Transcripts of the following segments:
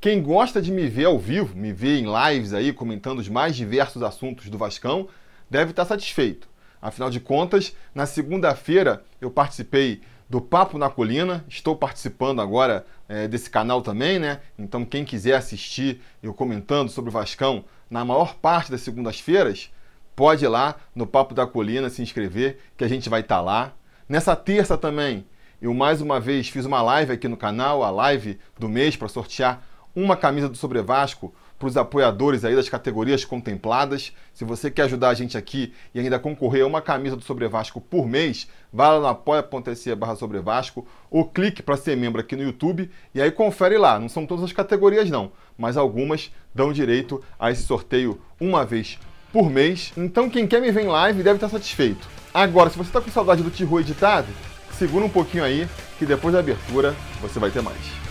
Quem gosta de me ver ao vivo, me ver em lives aí comentando os mais diversos assuntos do Vascão, deve estar satisfeito. Afinal de contas, na segunda-feira eu participei do Papo na Colina, estou participando agora é, desse canal também, né? Então quem quiser assistir eu comentando sobre o Vascão na maior parte das segundas-feiras, pode ir lá no Papo da Colina se inscrever, que a gente vai estar lá. Nessa terça também, eu mais uma vez fiz uma live aqui no canal, a live do mês para sortear uma camisa do Sobre Vasco para os apoiadores aí das categorias contempladas. Se você quer ajudar a gente aqui e ainda concorrer a uma camisa do Sobre Vasco por mês, vá lá no apoia.se barra Sobre Vasco ou clique para ser membro aqui no YouTube e aí confere lá. Não são todas as categorias não, mas algumas dão direito a esse sorteio uma vez por mês. Então quem quer me ver em live deve estar satisfeito. Agora, se você está com saudade do Tiru editado, segura um pouquinho aí que depois da abertura você vai ter mais.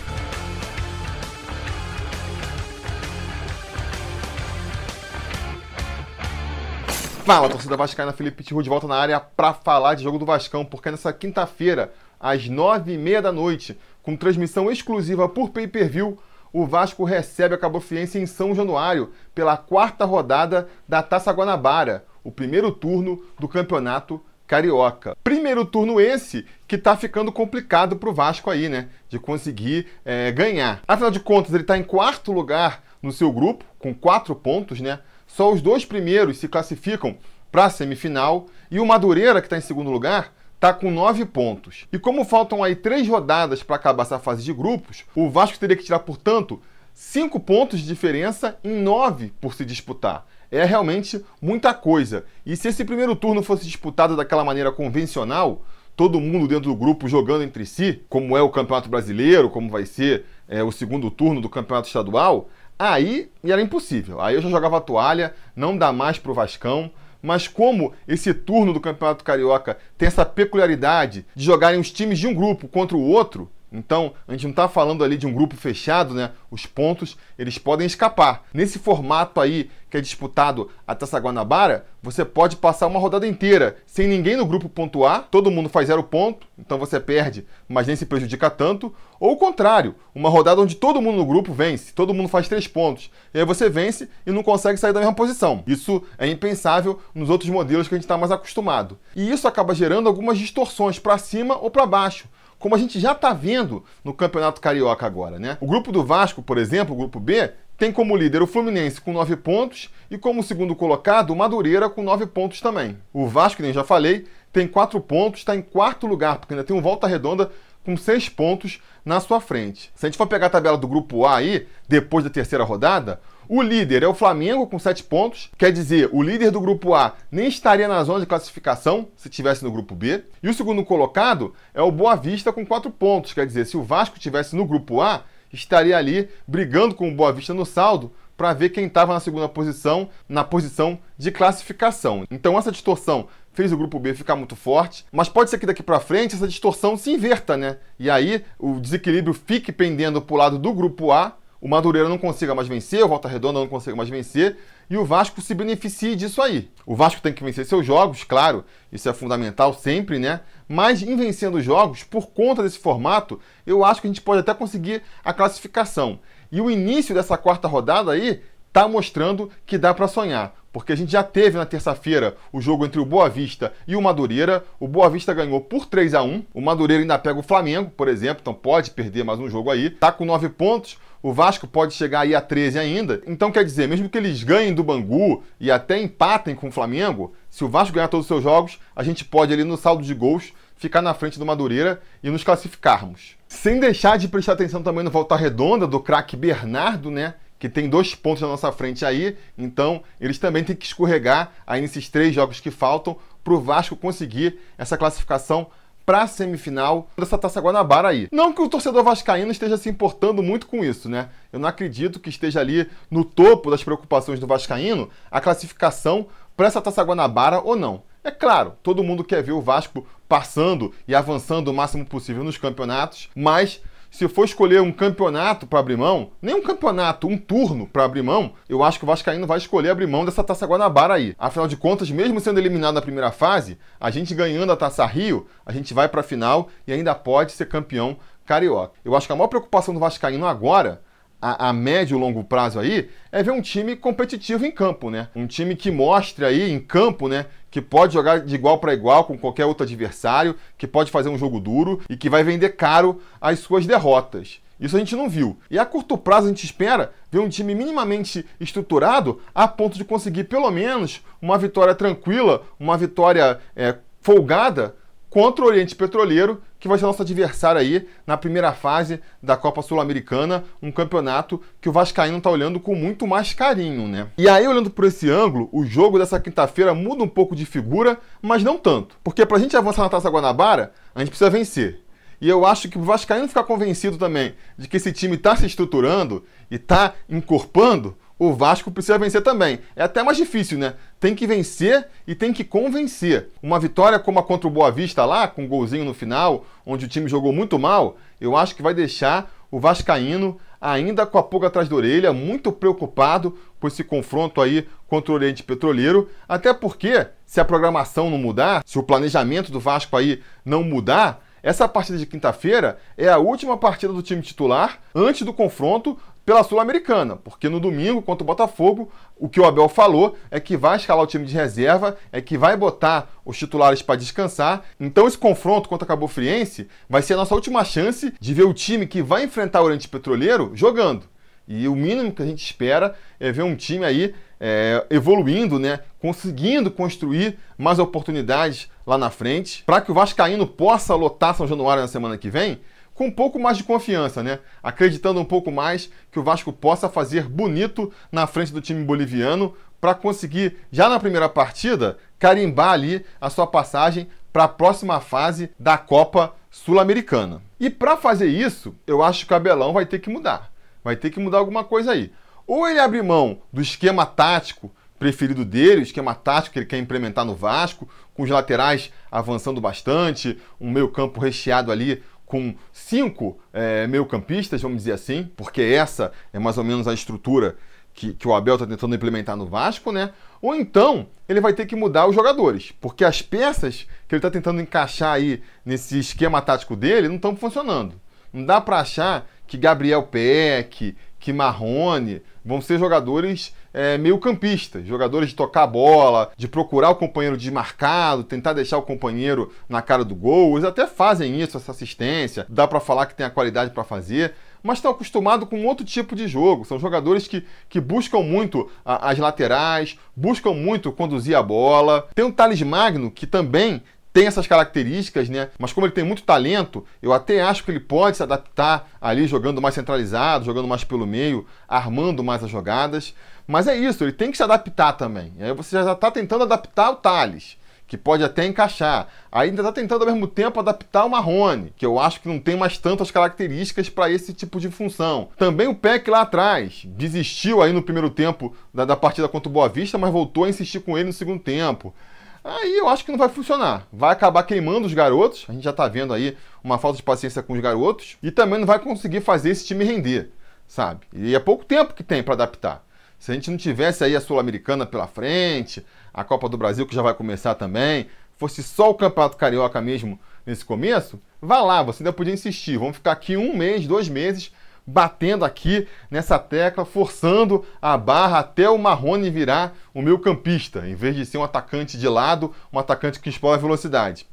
Fala, torcida vascaína, Felipe Tiru de volta na área para falar de jogo do Vascão, porque nessa quinta-feira, às nove e meia da noite, com transmissão exclusiva por pay-per-view, o Vasco recebe a Cabo Friense em São Januário pela quarta rodada da Taça Guanabara, o primeiro turno do Campeonato Carioca. Primeiro turno esse que tá ficando complicado pro Vasco aí, né? De conseguir é, ganhar. Afinal de contas, ele tá em quarto lugar no seu grupo, com quatro pontos, né? Só os dois primeiros se classificam para a semifinal e o Madureira, que está em segundo lugar, está com nove pontos. E como faltam aí três rodadas para acabar essa fase de grupos, o Vasco teria que tirar, portanto, cinco pontos de diferença em nove por se disputar. É realmente muita coisa. E se esse primeiro turno fosse disputado daquela maneira convencional, todo mundo dentro do grupo jogando entre si, como é o Campeonato Brasileiro, como vai ser é, o segundo turno do Campeonato Estadual, Aí era impossível. Aí eu já jogava a toalha, não dá mais pro Vascão. Mas como esse turno do Campeonato Carioca tem essa peculiaridade de jogarem os times de um grupo contra o outro, então, a gente não está falando ali de um grupo fechado, né? Os pontos, eles podem escapar. Nesse formato aí que é disputado a Taça Guanabara, você pode passar uma rodada inteira sem ninguém no grupo pontuar, todo mundo faz zero ponto, então você perde, mas nem se prejudica tanto. Ou o contrário, uma rodada onde todo mundo no grupo vence, todo mundo faz três pontos, e aí você vence e não consegue sair da mesma posição. Isso é impensável nos outros modelos que a gente está mais acostumado. E isso acaba gerando algumas distorções para cima ou para baixo como a gente já está vendo no Campeonato Carioca agora, né? O grupo do Vasco, por exemplo, o grupo B, tem como líder o Fluminense com 9 pontos e como segundo colocado o Madureira com 9 pontos também. O Vasco, nem já falei, tem 4 pontos, está em quarto lugar, porque ainda tem um Volta Redonda com 6 pontos na sua frente. Se a gente for pegar a tabela do grupo A aí, depois da terceira rodada, o líder é o Flamengo com 7 pontos, quer dizer, o líder do grupo A nem estaria na zona de classificação se tivesse no grupo B. E o segundo colocado é o Boa Vista com 4 pontos, quer dizer, se o Vasco tivesse no grupo A, estaria ali brigando com o Boa Vista no saldo para ver quem estava na segunda posição, na posição de classificação. Então essa distorção fez o grupo B ficar muito forte, mas pode ser que daqui para frente essa distorção se inverta, né? E aí o desequilíbrio fique pendendo para o lado do grupo A o Madureira não consiga mais vencer, o Volta Redonda não consiga mais vencer e o Vasco se beneficie disso aí. O Vasco tem que vencer seus jogos, claro, isso é fundamental sempre, né? Mas em vencendo os jogos, por conta desse formato, eu acho que a gente pode até conseguir a classificação. E o início dessa quarta rodada aí está mostrando que dá para sonhar. Porque a gente já teve na terça-feira o jogo entre o Boa Vista e o Madureira. O Boa Vista ganhou por 3 a 1 O Madureira ainda pega o Flamengo, por exemplo, então pode perder mais um jogo aí. Tá com 9 pontos. O Vasco pode chegar aí a 13 ainda. Então quer dizer, mesmo que eles ganhem do Bangu e até empatem com o Flamengo, se o Vasco ganhar todos os seus jogos, a gente pode ali no saldo de gols ficar na frente do Madureira e nos classificarmos. Sem deixar de prestar atenção também no volta redonda do craque Bernardo, né? Que tem dois pontos na nossa frente aí, então eles também têm que escorregar aí nesses três jogos que faltam para o Vasco conseguir essa classificação para a semifinal dessa Taça Guanabara aí. Não que o torcedor vascaíno esteja se importando muito com isso, né? Eu não acredito que esteja ali no topo das preocupações do vascaíno a classificação para essa Taça Guanabara ou não. É claro, todo mundo quer ver o Vasco passando e avançando o máximo possível nos campeonatos, mas se for escolher um campeonato para abrir mão, nem um campeonato, um turno para abrir mão, eu acho que o Vascaíno vai escolher abrir mão dessa Taça Guanabara aí. Afinal de contas, mesmo sendo eliminado na primeira fase, a gente ganhando a Taça Rio, a gente vai para a final e ainda pode ser campeão carioca. Eu acho que a maior preocupação do Vascaíno agora, a, a, médio e longo prazo aí é ver um time competitivo em campo, né? Um time que mostre aí em campo, né? Que pode jogar de igual para igual com qualquer outro adversário, que pode fazer um jogo duro e que vai vender caro as suas derrotas. Isso a gente não viu. E a curto prazo a gente espera ver um time minimamente estruturado a ponto de conseguir pelo menos uma vitória tranquila, uma vitória é, folgada contra o Oriente Petroleiro, que vai ser nosso adversário aí na primeira fase da Copa Sul-Americana, um campeonato que o Vascaíno está olhando com muito mais carinho, né? E aí, olhando por esse ângulo, o jogo dessa quinta-feira muda um pouco de figura, mas não tanto. Porque para a gente avançar na Taça Guanabara, a gente precisa vencer. E eu acho que o Vascaíno ficar convencido também de que esse time está se estruturando e está encorpando, o Vasco precisa vencer também. É até mais difícil, né? Tem que vencer e tem que convencer. Uma vitória como a contra o Boa Vista lá, com um golzinho no final, onde o time jogou muito mal, eu acho que vai deixar o Vascaíno ainda com a pulga atrás da orelha, muito preocupado com esse confronto aí contra o Oriente Petroleiro, até porque se a programação não mudar, se o planejamento do Vasco aí não mudar, essa partida de quinta-feira é a última partida do time titular antes do confronto pela Sul-Americana, porque no domingo contra o Botafogo, o que o Abel falou é que vai escalar o time de reserva, é que vai botar os titulares para descansar. Então esse confronto contra o Cabo Friense vai ser a nossa última chance de ver o time que vai enfrentar o Oriente Petroleiro jogando. E o mínimo que a gente espera é ver um time aí é, evoluindo, né? conseguindo construir mais oportunidades lá na frente, para que o Vascaíno possa lotar São Januário na semana que vem com um pouco mais de confiança, né? Acreditando um pouco mais que o Vasco possa fazer bonito na frente do time boliviano para conseguir, já na primeira partida, carimbar ali a sua passagem para a próxima fase da Copa Sul-Americana. E para fazer isso, eu acho que o Abelão vai ter que mudar. Vai ter que mudar alguma coisa aí. Ou ele abre mão do esquema tático preferido dele, o esquema tático que ele quer implementar no Vasco, com os laterais avançando bastante, um meio-campo recheado ali com cinco é, meio-campistas, vamos dizer assim, porque essa é mais ou menos a estrutura que, que o Abel está tentando implementar no Vasco, né? Ou então ele vai ter que mudar os jogadores, porque as peças que ele está tentando encaixar aí nesse esquema tático dele não estão funcionando. Não dá para achar que Gabriel Peck, que Marrone vão ser jogadores é, meio campistas, jogadores de tocar a bola, de procurar o companheiro desmarcado, tentar deixar o companheiro na cara do gol. Eles até fazem isso, essa assistência, dá para falar que tem a qualidade para fazer, mas estão acostumados com outro tipo de jogo. São jogadores que, que buscam muito a, as laterais, buscam muito conduzir a bola. Tem o Thales Magno, que também tem essas características, né? Mas como ele tem muito talento, eu até acho que ele pode se adaptar ali jogando mais centralizado, jogando mais pelo meio, armando mais as jogadas. Mas é isso, ele tem que se adaptar também. E aí você já está tentando adaptar o Thales, que pode até encaixar. Ainda está tentando ao mesmo tempo adaptar o Marrone, que eu acho que não tem mais tantas características para esse tipo de função. Também o Peck lá atrás desistiu aí no primeiro tempo da, da partida contra o Boa Vista, mas voltou a insistir com ele no segundo tempo. Aí eu acho que não vai funcionar. Vai acabar queimando os garotos. A gente já está vendo aí uma falta de paciência com os garotos. E também não vai conseguir fazer esse time render, sabe? E é pouco tempo que tem para adaptar. Se a gente não tivesse aí a Sul-Americana pela frente, a Copa do Brasil que já vai começar também, fosse só o Campeonato Carioca mesmo nesse começo, vá lá, você ainda podia insistir. Vamos ficar aqui um mês, dois meses batendo aqui nessa tecla, forçando a barra até o Marrone virar o meu campista, em vez de ser um atacante de lado, um atacante que explora a velocidade.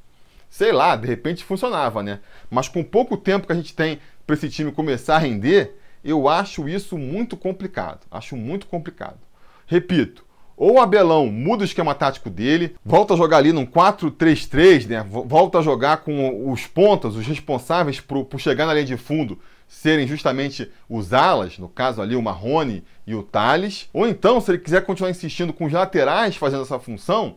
Sei lá, de repente funcionava, né? Mas com pouco tempo que a gente tem para esse time começar a render, eu acho isso muito complicado. Acho muito complicado. Repito, ou o Abelão muda o esquema tático dele, volta a jogar ali num 4-3-3, né? Volta a jogar com os pontas, os responsáveis por, por chegar na linha de fundo, serem justamente os alas, no caso ali o Marrone e o Thales, ou então, se ele quiser continuar insistindo com os laterais fazendo essa função,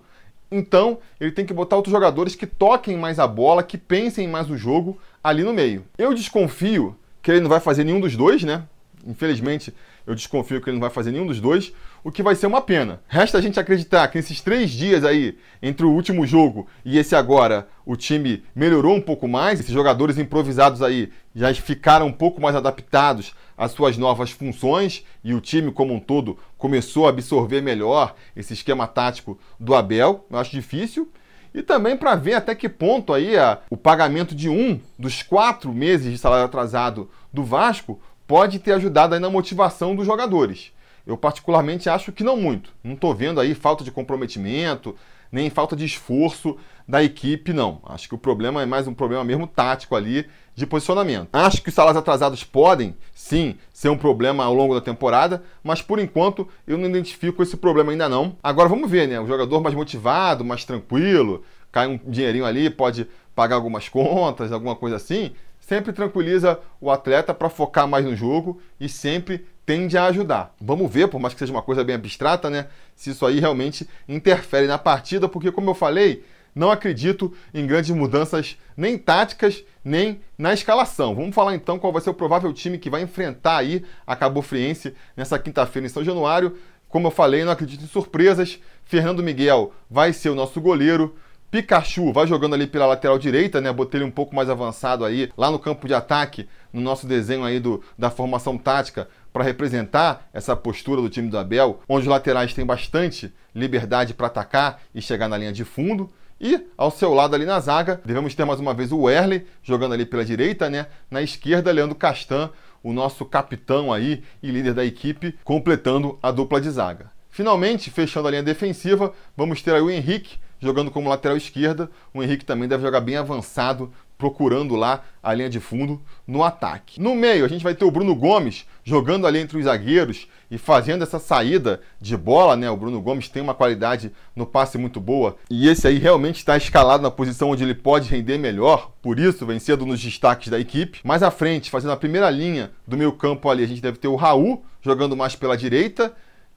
então ele tem que botar outros jogadores que toquem mais a bola, que pensem mais o jogo ali no meio. Eu desconfio que ele não vai fazer nenhum dos dois, né? Infelizmente, eu desconfio que ele não vai fazer nenhum dos dois, o que vai ser uma pena. Resta a gente acreditar que nesses três dias aí, entre o último jogo e esse agora, o time melhorou um pouco mais. Esses jogadores improvisados aí já ficaram um pouco mais adaptados às suas novas funções e o time como um todo começou a absorver melhor esse esquema tático do Abel. Eu acho difícil. E também para ver até que ponto aí a, o pagamento de um dos quatro meses de salário atrasado do Vasco pode ter ajudado aí na motivação dos jogadores. Eu particularmente acho que não muito. Não estou vendo aí falta de comprometimento, nem falta de esforço da equipe, não. Acho que o problema é mais um problema mesmo tático ali de posicionamento. Acho que os salários atrasados podem, sim, ser um problema ao longo da temporada, mas por enquanto eu não identifico esse problema ainda não. Agora vamos ver, né? O jogador mais motivado, mais tranquilo, cai um dinheirinho ali, pode pagar algumas contas, alguma coisa assim, sempre tranquiliza o atleta para focar mais no jogo e sempre tende a ajudar. Vamos ver, por mais que seja uma coisa bem abstrata, né? Se isso aí realmente interfere na partida, porque, como eu falei, não acredito em grandes mudanças nem táticas, nem na escalação. Vamos falar então qual vai ser o provável time que vai enfrentar aí a Cabo Friense nessa quinta-feira em São Januário. Como eu falei, não acredito em surpresas. Fernando Miguel vai ser o nosso goleiro. Pikachu vai jogando ali pela lateral direita, né? Botei ele um pouco mais avançado aí, lá no campo de ataque, no nosso desenho aí do, da formação tática, para representar essa postura do time do Abel, onde os laterais têm bastante liberdade para atacar e chegar na linha de fundo. E ao seu lado ali na zaga, devemos ter mais uma vez o Werley jogando ali pela direita, né? Na esquerda, Leandro Castan, o nosso capitão aí e líder da equipe, completando a dupla de zaga. Finalmente, fechando a linha defensiva, vamos ter aí o Henrique jogando como lateral esquerda. O Henrique também deve jogar bem avançado, procurando lá a linha de fundo no ataque. No meio, a gente vai ter o Bruno Gomes jogando ali entre os zagueiros e fazendo essa saída de bola, né? O Bruno Gomes tem uma qualidade no passe muito boa e esse aí realmente está escalado na posição onde ele pode render melhor, por isso vem sendo nos destaques da equipe. Mais à frente, fazendo a primeira linha do meio campo ali, a gente deve ter o Raul jogando mais pela direita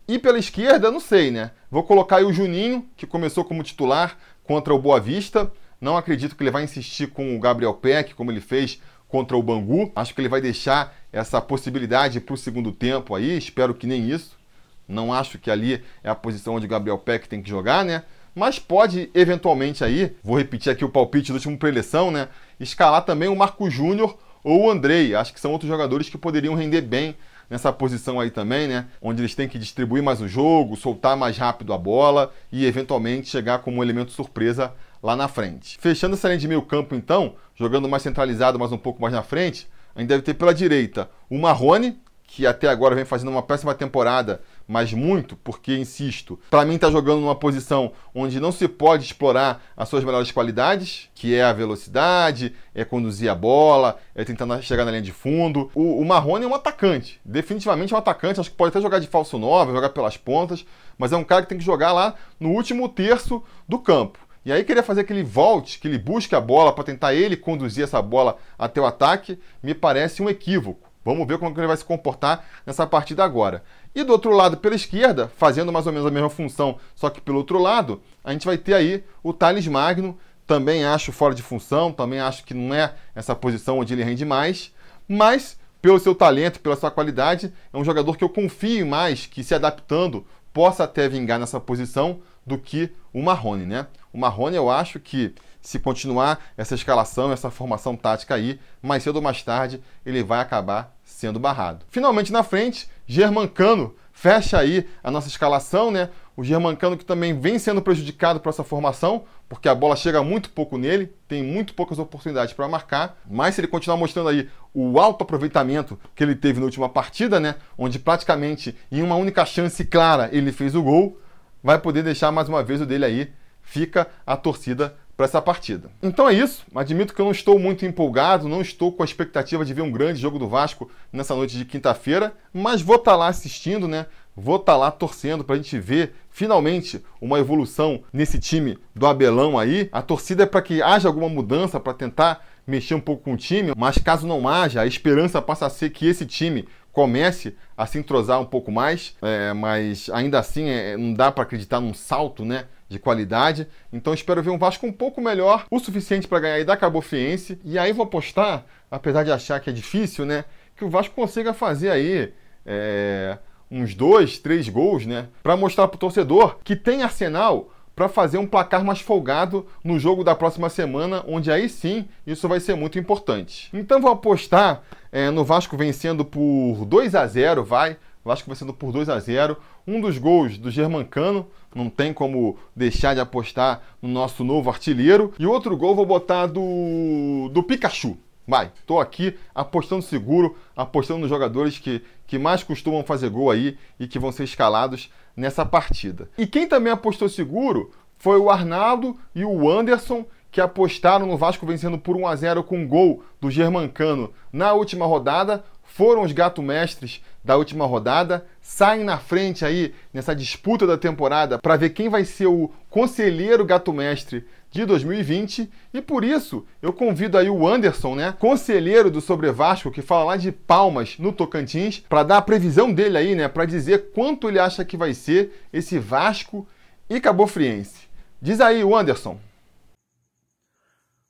e pela esquerda, não sei, né? Vou colocar aí o Juninho, que começou como titular contra o Boa Vista. Não acredito que ele vai insistir com o Gabriel Peck, como ele fez contra o Bangu. Acho que ele vai deixar essa possibilidade para o segundo tempo aí. Espero que nem isso. Não acho que ali é a posição onde o Gabriel Peck tem que jogar, né? Mas pode eventualmente aí, vou repetir aqui o palpite do último preleção, né? Escalar também o Marco Júnior ou o Andrei. Acho que são outros jogadores que poderiam render bem nessa posição aí também, né? Onde eles têm que distribuir mais o jogo, soltar mais rápido a bola e eventualmente chegar como um elemento surpresa lá na frente. Fechando essa linha de meio campo, então, jogando mais centralizado, mas um pouco mais na frente, a gente deve ter pela direita o Marrone, que até agora vem fazendo uma péssima temporada, mas muito, porque, insisto, para mim está jogando numa posição onde não se pode explorar as suas melhores qualidades, que é a velocidade, é conduzir a bola, é tentar chegar na linha de fundo. O, o Marrone é um atacante, definitivamente é um atacante, acho que pode até jogar de falso 9, jogar pelas pontas, mas é um cara que tem que jogar lá no último terço do campo. E aí querer fazer aquele volte, que ele busque a bola para tentar ele conduzir essa bola até o ataque, me parece um equívoco. Vamos ver como ele vai se comportar nessa partida agora. E do outro lado, pela esquerda, fazendo mais ou menos a mesma função, só que pelo outro lado, a gente vai ter aí o Thales Magno, também acho fora de função, também acho que não é essa posição onde ele rende mais, mas pelo seu talento, pela sua qualidade, é um jogador que eu confio mais que se adaptando possa até vingar nessa posição do que o Marrone, né? O Marrone eu acho que se continuar essa escalação, essa formação tática aí, mais cedo ou mais tarde ele vai acabar sendo barrado. Finalmente na frente, Germancano fecha aí a nossa escalação, né? O Germancano que também vem sendo prejudicado por essa formação, porque a bola chega muito pouco nele, tem muito poucas oportunidades para marcar, mas se ele continuar mostrando aí o alto aproveitamento que ele teve na última partida, né, onde praticamente em uma única chance clara ele fez o gol, vai poder deixar mais uma vez o dele aí. Fica a torcida para essa partida. Então é isso. Admito que eu não estou muito empolgado, não estou com a expectativa de ver um grande jogo do Vasco nessa noite de quinta-feira, mas vou estar tá lá assistindo, né? Vou estar tá lá torcendo para a gente ver finalmente uma evolução nesse time do Abelão aí. A torcida é para que haja alguma mudança para tentar mexer um pouco com o time, mas caso não haja, a esperança passa a ser que esse time comece a se entrosar um pouco mais, é, mas ainda assim é, não dá para acreditar num salto, né? de qualidade. Então espero ver um Vasco um pouco melhor, o suficiente para ganhar e da Cabo Friense. E aí vou apostar, apesar de achar que é difícil, né? Que o Vasco consiga fazer aí é, uns dois, três gols, né? Para mostrar para o torcedor que tem arsenal para fazer um placar mais folgado no jogo da próxima semana, onde aí sim isso vai ser muito importante. Então vou apostar é, no Vasco vencendo por 2 a 0 vai. Vasco vencendo por 2 a 0 Um dos gols do Germancano, não tem como deixar de apostar no nosso novo artilheiro. E outro gol vou botar do, do Pikachu. Vai, tô aqui apostando seguro, apostando nos jogadores que, que mais costumam fazer gol aí e que vão ser escalados nessa partida. E quem também apostou seguro foi o Arnaldo e o Anderson, que apostaram no Vasco vencendo por 1 a 0 com gol do Germancano na última rodada, foram os gato mestres da última rodada, saem na frente aí nessa disputa da temporada para ver quem vai ser o conselheiro gato mestre de 2020 e por isso eu convido aí o Anderson, né, conselheiro do Sobre Vasco, que fala lá de Palmas no Tocantins, para dar a previsão dele aí, né, para dizer quanto ele acha que vai ser esse Vasco e Cabo Friense. Diz aí, o Anderson.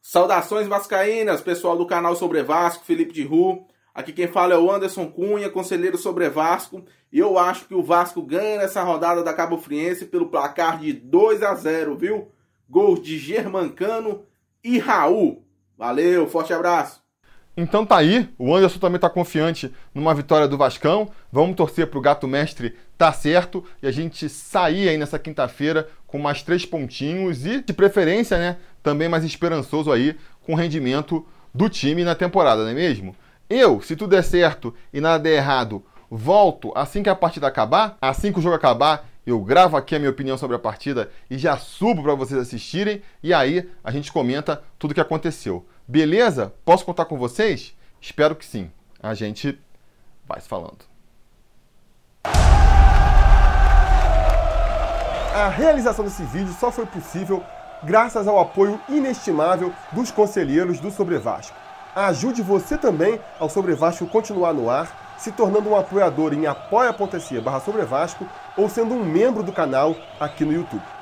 Saudações vascaínas, pessoal do canal Sobre Vasco, Felipe de Ru. Aqui quem fala é o Anderson Cunha, conselheiro sobre Vasco, e eu acho que o Vasco ganha nessa rodada da Cabo Friense pelo placar de 2 a 0, viu? Gols de Germancano e Raul. Valeu, forte abraço. Então tá aí, o Anderson também tá confiante numa vitória do Vascão. Vamos torcer pro Gato Mestre tá certo e a gente sair aí nessa quinta-feira com mais três pontinhos e, de preferência, né, também mais esperançoso aí com o rendimento do time na temporada, não é mesmo? Eu, se tudo der certo e nada der errado, volto assim que a partida acabar, assim que o jogo acabar, eu gravo aqui a minha opinião sobre a partida e já subo para vocês assistirem e aí a gente comenta tudo o que aconteceu. Beleza? Posso contar com vocês? Espero que sim. A gente vai se falando. A realização desse vídeo só foi possível graças ao apoio inestimável dos conselheiros do Sobre Vasco. Ajude você também ao Sobre Vasco continuar no ar, se tornando um apoiador em apoia.se barra ou sendo um membro do canal aqui no YouTube.